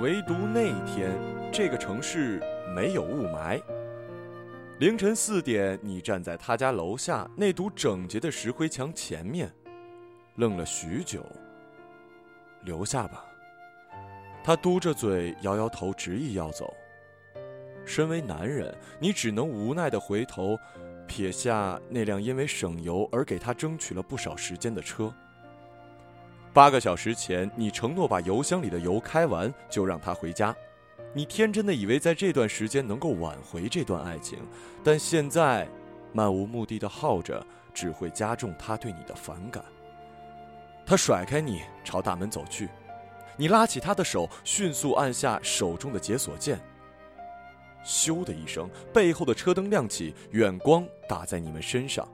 唯独那天，这个城市没有雾霾。凌晨四点，你站在他家楼下那堵整洁的石灰墙前面，愣了许久。留下吧。他嘟着嘴，摇摇头，执意要走。身为男人，你只能无奈地回头，撇下那辆因为省油而给他争取了不少时间的车。八个小时前，你承诺把油箱里的油开完就让他回家，你天真的以为在这段时间能够挽回这段爱情，但现在，漫无目的的耗着只会加重他对你的反感。他甩开你，朝大门走去，你拉起他的手，迅速按下手中的解锁键。咻的一声，背后的车灯亮起，远光打在你们身上。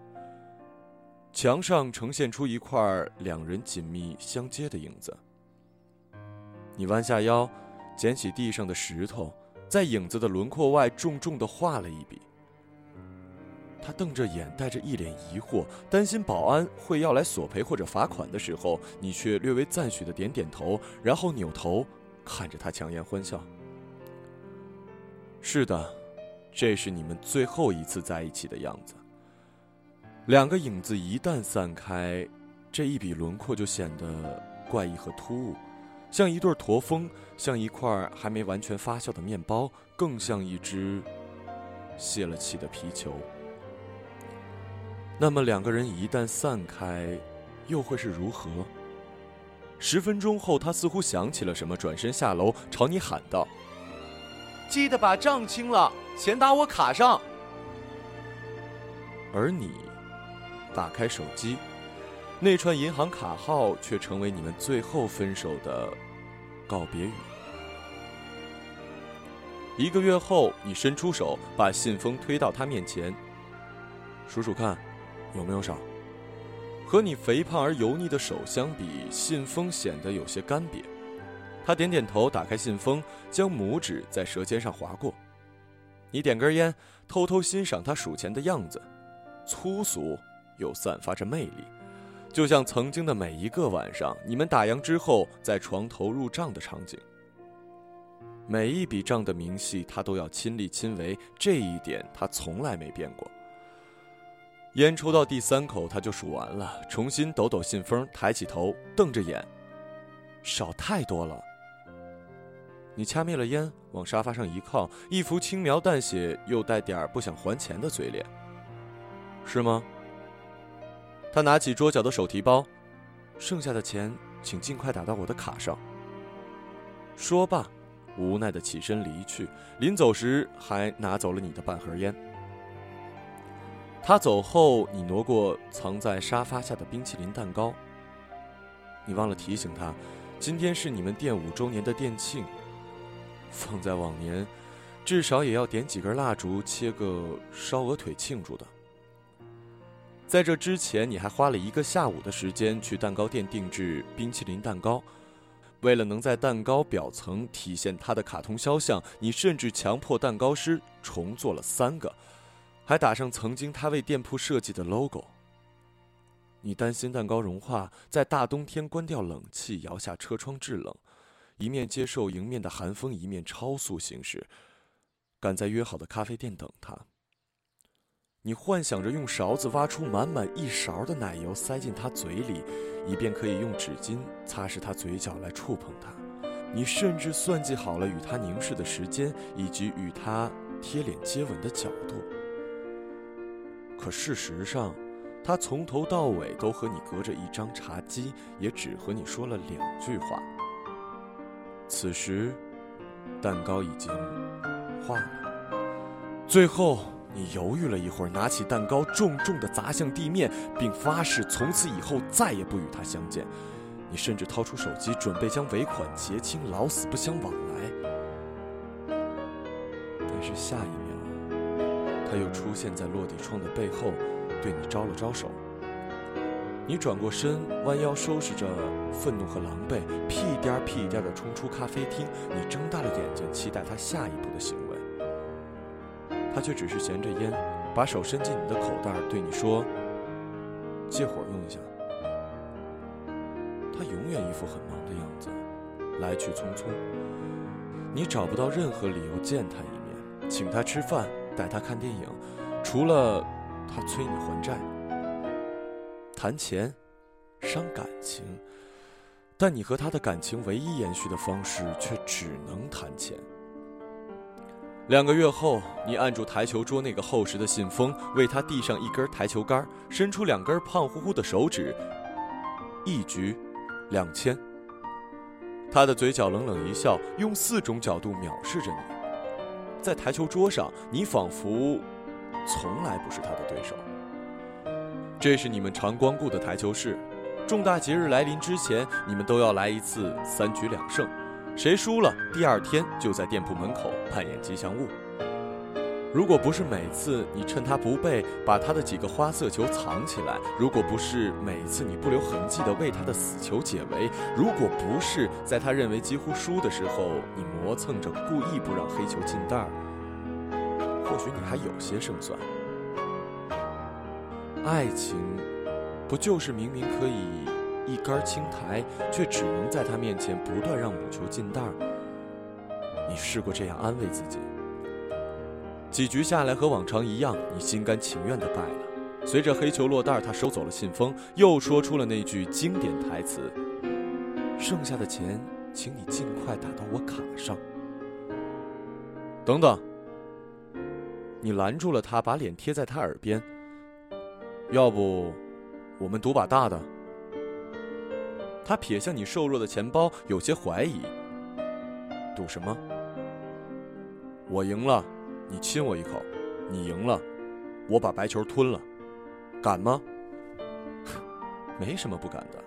墙上呈现出一块两人紧密相接的影子。你弯下腰，捡起地上的石头，在影子的轮廓外重重地画了一笔。他瞪着眼，带着一脸疑惑，担心保安会要来索赔或者罚款的时候，你却略微赞许的点点头，然后扭头看着他强颜欢笑。是的，这是你们最后一次在一起的样子。两个影子一旦散开，这一笔轮廓就显得怪异和突兀，像一对驼峰，像一块还没完全发酵的面包，更像一只泄了气的皮球。那么两个人一旦散开，又会是如何？十分钟后，他似乎想起了什么，转身下楼，朝你喊道：“记得把账清了，钱打我卡上。”而你。打开手机，那串银行卡号却成为你们最后分手的告别语。一个月后，你伸出手，把信封推到他面前，数数看，有没有少？和你肥胖而油腻的手相比，信封显得有些干瘪。他点点头，打开信封，将拇指在舌尖上划过。你点根烟，偷偷欣赏他数钱的样子，粗俗。又散发着魅力，就像曾经的每一个晚上，你们打烊之后在床头入账的场景。每一笔账的明细，他都要亲力亲为，这一点他从来没变过。烟抽到第三口，他就数完了，重新抖抖信封，抬起头，瞪着眼，少太多了。你掐灭了烟，往沙发上一靠，一副轻描淡写又带点不想还钱的嘴脸，是吗？他拿起桌角的手提包，剩下的钱请尽快打到我的卡上。说罢，无奈的起身离去，临走时还拿走了你的半盒烟。他走后，你挪过藏在沙发下的冰淇淋蛋糕。你忘了提醒他，今天是你们店五周年的店庆。放在往年，至少也要点几根蜡烛，切个烧鹅腿庆祝的。在这之前，你还花了一个下午的时间去蛋糕店定制冰淇淋蛋糕。为了能在蛋糕表层体现它的卡通肖像，你甚至强迫蛋糕师重做了三个，还打上曾经他为店铺设计的 logo。你担心蛋糕融化，在大冬天关掉冷气，摇下车窗制冷，一面接受迎面的寒风，一面超速行驶，赶在约好的咖啡店等他。你幻想着用勺子挖出满满一勺的奶油塞进他嘴里，以便可以用纸巾擦拭他嘴角来触碰他。你甚至算计好了与他凝视的时间，以及与他贴脸接吻的角度。可事实上，他从头到尾都和你隔着一张茶几，也只和你说了两句话。此时，蛋糕已经化了。最后。你犹豫了一会儿，拿起蛋糕，重重地砸向地面，并发誓从此以后再也不与他相见。你甚至掏出手机，准备将尾款结清，老死不相往来。但是下一秒，他又出现在落地窗的背后，对你招了招手。你转过身，弯腰收拾着愤怒和狼狈，屁颠儿屁颠儿地冲出咖啡厅。你睁大了眼睛，期待他下一步的行动。他却只是衔着烟，把手伸进你的口袋，对你说：“借火用一下。”他永远一副很忙的样子，来去匆匆，你找不到任何理由见他一面，请他吃饭，带他看电影，除了他催你还债、谈钱、伤感情，但你和他的感情唯一延续的方式却只能谈钱。两个月后，你按住台球桌那个厚实的信封，为他递上一根台球杆，伸出两根胖乎乎的手指，一局，两千。他的嘴角冷冷一笑，用四种角度藐视着你。在台球桌上，你仿佛从来不是他的对手。这是你们常光顾的台球室，重大节日来临之前，你们都要来一次三局两胜。谁输了，第二天就在店铺门口扮演吉祥物。如果不是每次你趁他不备把他的几个花色球藏起来，如果不是每次你不留痕迹地为他的死球解围，如果不是在他认为几乎输的时候你磨蹭着故意不让黑球进袋儿，或许你还有些胜算。爱情，不就是明明可以？杆青苔，却只能在他面前不断让母球进袋儿。你试过这样安慰自己？几局下来和往常一样，你心甘情愿地败了。随着黑球落袋，他收走了信封，又说出了那句经典台词：“剩下的钱，请你尽快打到我卡上。”等等，你拦住了他，把脸贴在他耳边。要不，我们赌把大的？他瞥向你瘦弱的钱包，有些怀疑。赌什么？我赢了，你亲我一口；你赢了，我把白球吞了。敢吗？没什么不敢的。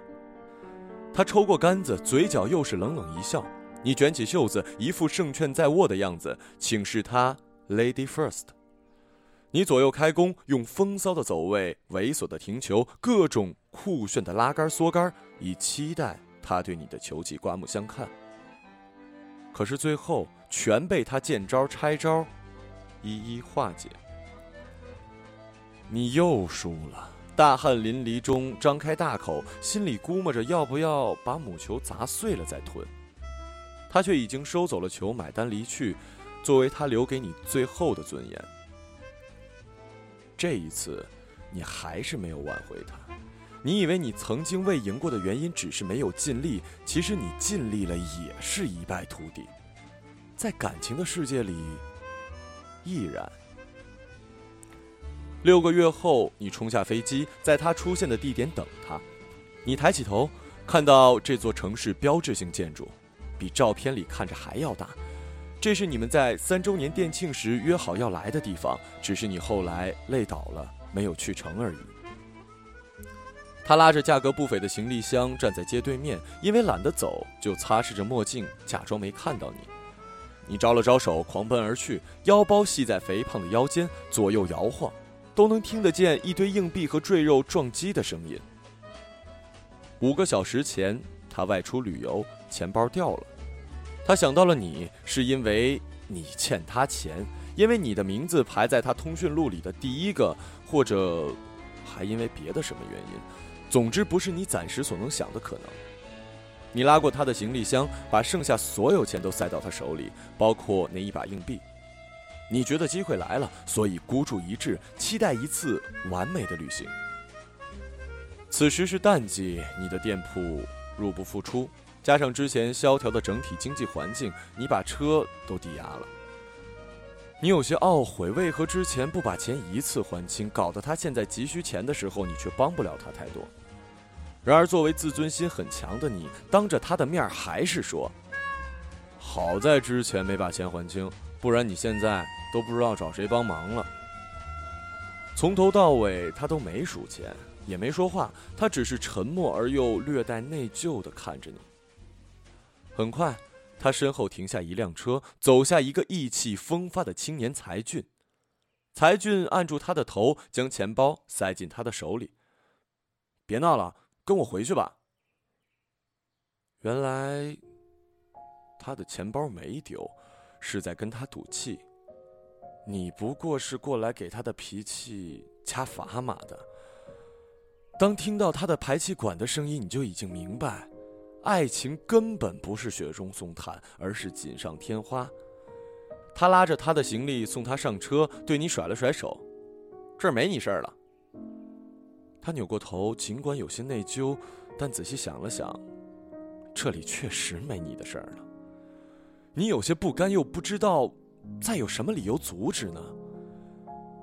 他抽过杆子，嘴角又是冷冷一笑。你卷起袖子，一副胜券在握的样子，请示他，Lady First。你左右开弓，用风骚的走位，猥琐的停球，各种酷炫的拉杆缩杆，以期待他对你的球技刮目相看。可是最后全被他见招拆招，一一化解。你又输了，大汗淋漓中张开大口，心里估摸着要不要把母球砸碎了再吞。他却已经收走了球，买单离去，作为他留给你最后的尊严。这一次，你还是没有挽回他。你以为你曾经未赢过的原因只是没有尽力，其实你尽力了也是一败涂地。在感情的世界里，亦然。六个月后，你冲下飞机，在他出现的地点等他。你抬起头，看到这座城市标志性建筑，比照片里看着还要大。这是你们在三周年店庆时约好要来的地方，只是你后来累倒了，没有去成而已。他拉着价格不菲的行李箱站在街对面，因为懒得走，就擦拭着墨镜，假装没看到你。你招了招手，狂奔而去，腰包系在肥胖的腰间，左右摇晃，都能听得见一堆硬币和赘肉撞击的声音。五个小时前，他外出旅游，钱包掉了。他想到了你，是因为你欠他钱，因为你的名字排在他通讯录里的第一个，或者还因为别的什么原因。总之，不是你暂时所能想的可能。你拉过他的行李箱，把剩下所有钱都塞到他手里，包括那一把硬币。你觉得机会来了，所以孤注一掷，期待一次完美的旅行。此时是淡季，你的店铺入不敷出。加上之前萧条的整体经济环境，你把车都抵押了。你有些懊悔，为何之前不把钱一次还清，搞得他现在急需钱的时候，你却帮不了他太多。然而，作为自尊心很强的你，当着他的面还是说：“好在之前没把钱还清，不然你现在都不知道找谁帮忙了。”从头到尾，他都没数钱，也没说话，他只是沉默而又略带内疚地看着你。很快，他身后停下一辆车，走下一个意气风发的青年才俊。才俊按住他的头，将钱包塞进他的手里。别闹了，跟我回去吧。原来，他的钱包没丢，是在跟他赌气。你不过是过来给他的脾气加砝码的。当听到他的排气管的声音，你就已经明白。爱情根本不是雪中送炭，而是锦上添花。他拉着他的行李送他上车，对你甩了甩手：“这儿没你事儿了。”他扭过头，尽管有些内疚，但仔细想了想，这里确实没你的事儿了。你有些不甘，又不知道再有什么理由阻止呢？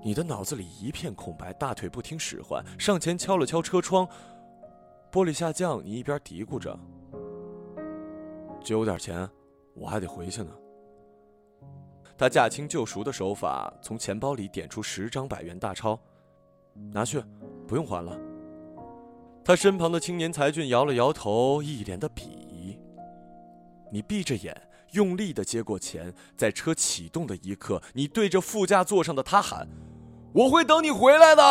你的脑子里一片空白，大腿不听使唤，上前敲了敲车窗，玻璃下降。你一边嘀咕着：“借我点钱，我还得回去呢。”他驾轻就熟的手法，从钱包里点出十张百元大钞，拿去，不用还了。他身旁的青年才俊摇了摇头，一脸的鄙夷。你闭着眼。用力的接过钱，在车启动的一刻，你对着副驾座上的他喊：“我会等你回来的。”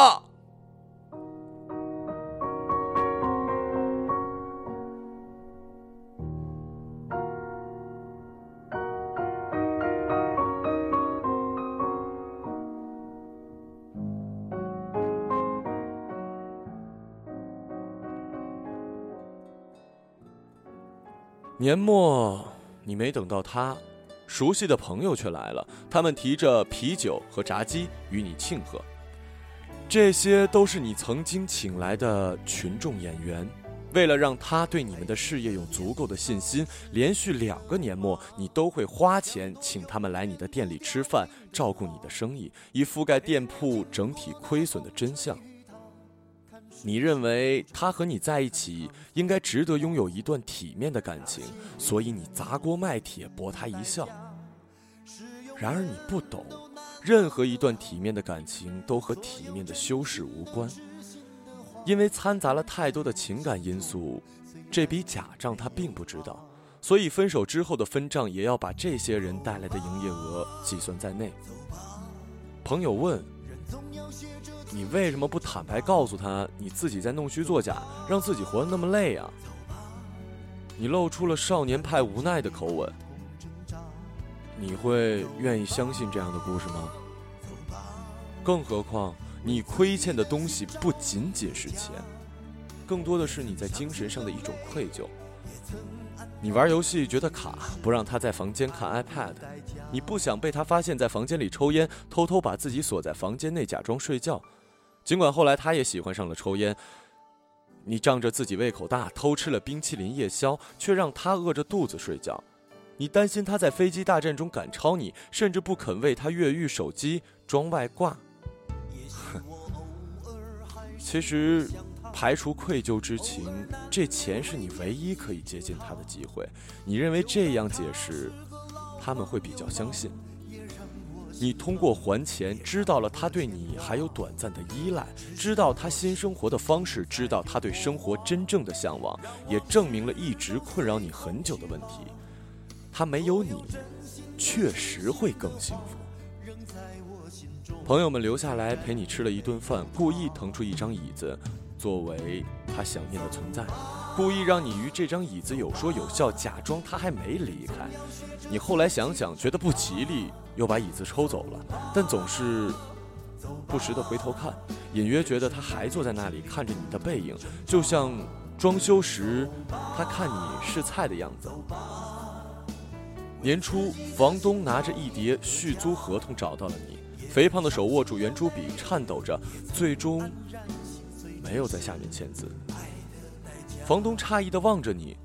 年末。你没等到他，熟悉的朋友却来了。他们提着啤酒和炸鸡与你庆贺。这些都是你曾经请来的群众演员。为了让他对你们的事业有足够的信心，连续两个年末，你都会花钱请他们来你的店里吃饭，照顾你的生意，以覆盖店铺整体亏损的真相。你认为他和你在一起应该值得拥有一段体面的感情，所以你砸锅卖铁博他一笑。然而你不懂，任何一段体面的感情都和体面的修饰无关，因为掺杂了太多的情感因素。这笔假账他并不知道，所以分手之后的分账也要把这些人带来的营业额计算在内。朋友问。你为什么不坦白告诉他你自己在弄虚作假，让自己活得那么累啊？你露出了少年派无奈的口吻。你会愿意相信这样的故事吗？更何况，你亏欠的东西不仅仅是钱，更多的是你在精神上的一种愧疚。你玩游戏觉得卡，不让他在房间看 iPad，你不想被他发现在房间里抽烟，偷偷把自己锁在房间内假装睡觉。尽管后来他也喜欢上了抽烟，你仗着自己胃口大，偷吃了冰淇淋夜宵，却让他饿着肚子睡觉。你担心他在飞机大战中赶超你，甚至不肯为他越狱手机装外挂。其实，排除愧疚之情，这钱是你唯一可以接近他的机会。你认为这样解释，他们会比较相信？你通过还钱知道了他对你还有短暂的依赖，知道他新生活的方式，知道他对生活真正的向往，也证明了一直困扰你很久的问题：他没有你，确实会更幸福。朋友们留下来陪你吃了一顿饭，故意腾出一张椅子，作为他想念的存在。故意让你与这张椅子有说有笑，假装他还没离开。你后来想想，觉得不吉利，又把椅子抽走了。但总是不时的回头看，隐约觉得他还坐在那里看着你的背影，就像装修时他看你试菜的样子。年初，房东拿着一叠续租合同找到了你，肥胖的手握住圆珠笔，颤抖着，最终没有在下面签字。房东诧异的望着你。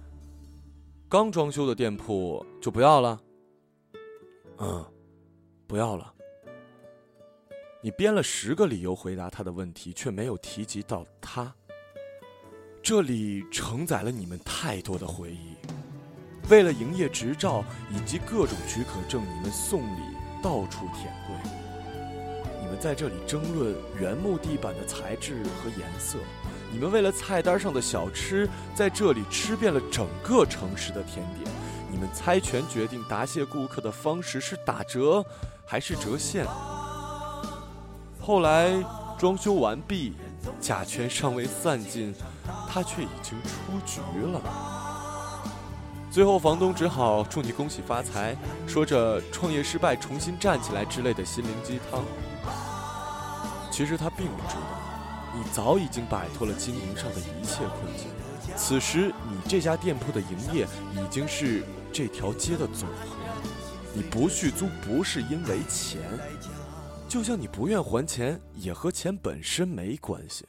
刚装修的店铺就不要了。嗯，不要了。你编了十个理由回答他的问题，却没有提及到他。这里承载了你们太多的回忆。为了营业执照以及各种许可证，你们送礼到处舔跪。你们在这里争论原木地板的材质和颜色。你们为了菜单上的小吃，在这里吃遍了整个城市的甜点。你们猜拳决定答谢顾客的方式是打折还是折现。后来装修完毕，甲醛尚未散尽，他却已经出局了。最后房东只好祝你恭喜发财，说着创业失败重新站起来之类的心灵鸡汤。其实他并不知道。你早已经摆脱了经营上的一切困境，此时你这家店铺的营业已经是这条街的总和。你不续租不是因为钱，就像你不愿还钱，也和钱本身没关系。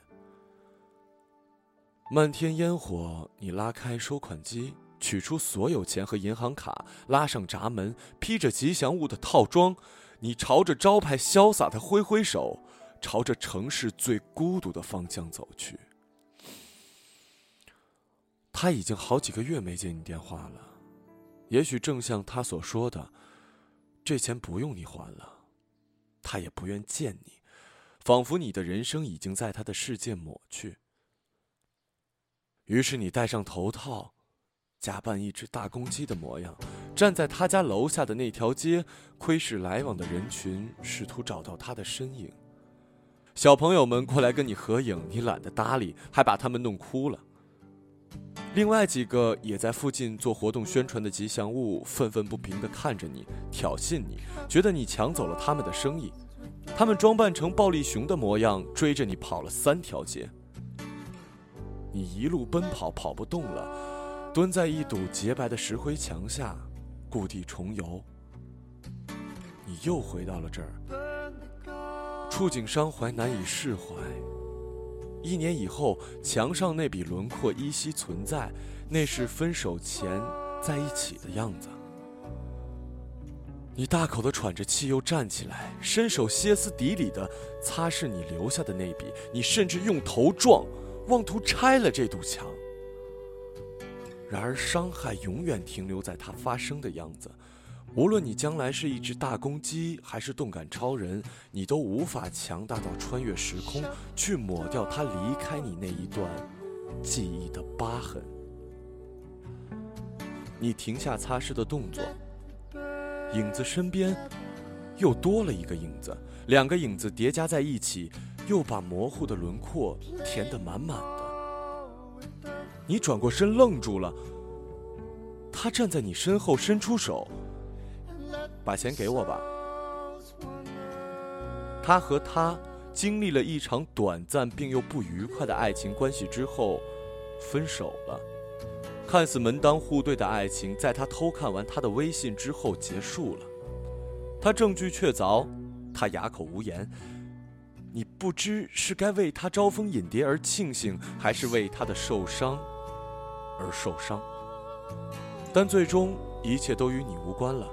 漫天烟火，你拉开收款机，取出所有钱和银行卡，拉上闸门，披着吉祥物的套装，你朝着招牌潇洒的挥挥手，朝着城市最孤独的方向走去。他已经好几个月没接你电话了，也许正像他所说的。这钱不用你还了，他也不愿见你，仿佛你的人生已经在他的世界抹去。于是你戴上头套，假扮一只大公鸡的模样，站在他家楼下的那条街，窥视来往的人群，试图找到他的身影。小朋友们过来跟你合影，你懒得搭理，还把他们弄哭了。另外几个也在附近做活动宣传的吉祥物，愤愤不平地看着你，挑衅你，觉得你抢走了他们的生意。他们装扮成暴力熊的模样，追着你跑了三条街。你一路奔跑，跑不动了，蹲在一堵洁白的石灰墙下，故地重游。你又回到了这儿，触景伤怀，难以释怀。一年以后，墙上那笔轮廓依稀存在，那是分手前在一起的样子。你大口的喘着气，又站起来，伸手歇斯底里的擦拭你留下的那笔。你甚至用头撞，妄图拆了这堵墙。然而，伤害永远停留在它发生的样子。无论你将来是一只大公鸡，还是动感超人，你都无法强大到穿越时空去抹掉他离开你那一段记忆的疤痕。你停下擦拭的动作，影子身边又多了一个影子，两个影子叠加在一起，又把模糊的轮廓填得满满的。你转过身，愣住了。他站在你身后，伸出手。把钱给我吧。他和她经历了一场短暂并又不愉快的爱情关系之后，分手了。看似门当户对的爱情，在他偷看完她的微信之后结束了。他证据确凿，他哑口无言。你不知是该为他招蜂引蝶而庆幸，还是为他的受伤而受伤。但最终，一切都与你无关了。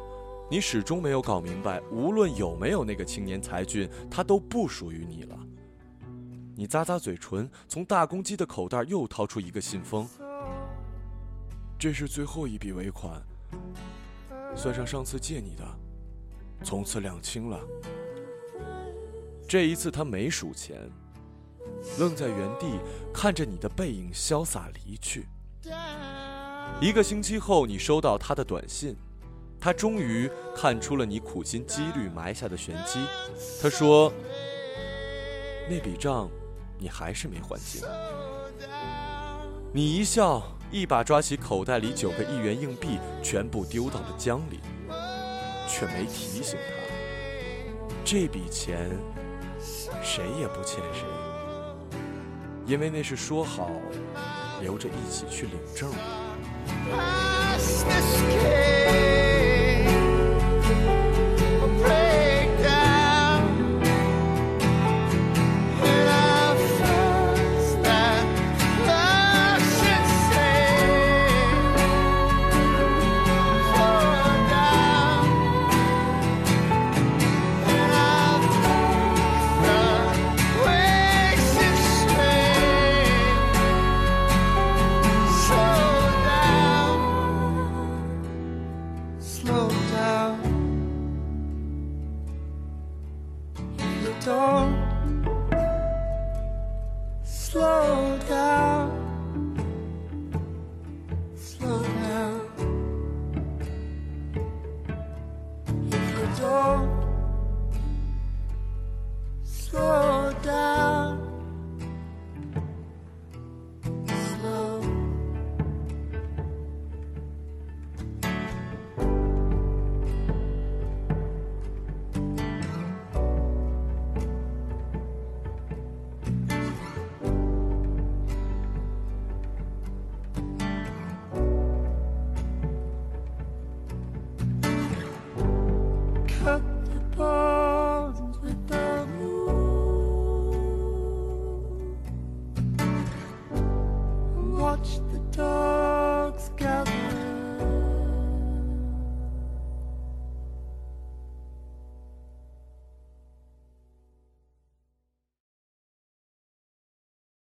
你始终没有搞明白，无论有没有那个青年才俊，他都不属于你了。你咂咂嘴唇，从大公鸡的口袋又掏出一个信封。这是最后一笔尾款，算上上次借你的，从此两清了。这一次他没数钱，愣在原地看着你的背影潇洒离去。一个星期后，你收到他的短信。他终于看出了你苦心积虑埋下的玄机。他说：“那笔账，你还是没还清。”你一笑，一把抓起口袋里九个一元硬币，全部丢到了江里，却没提醒他，这笔钱谁也不欠谁，因为那是说好留着一起去领证的。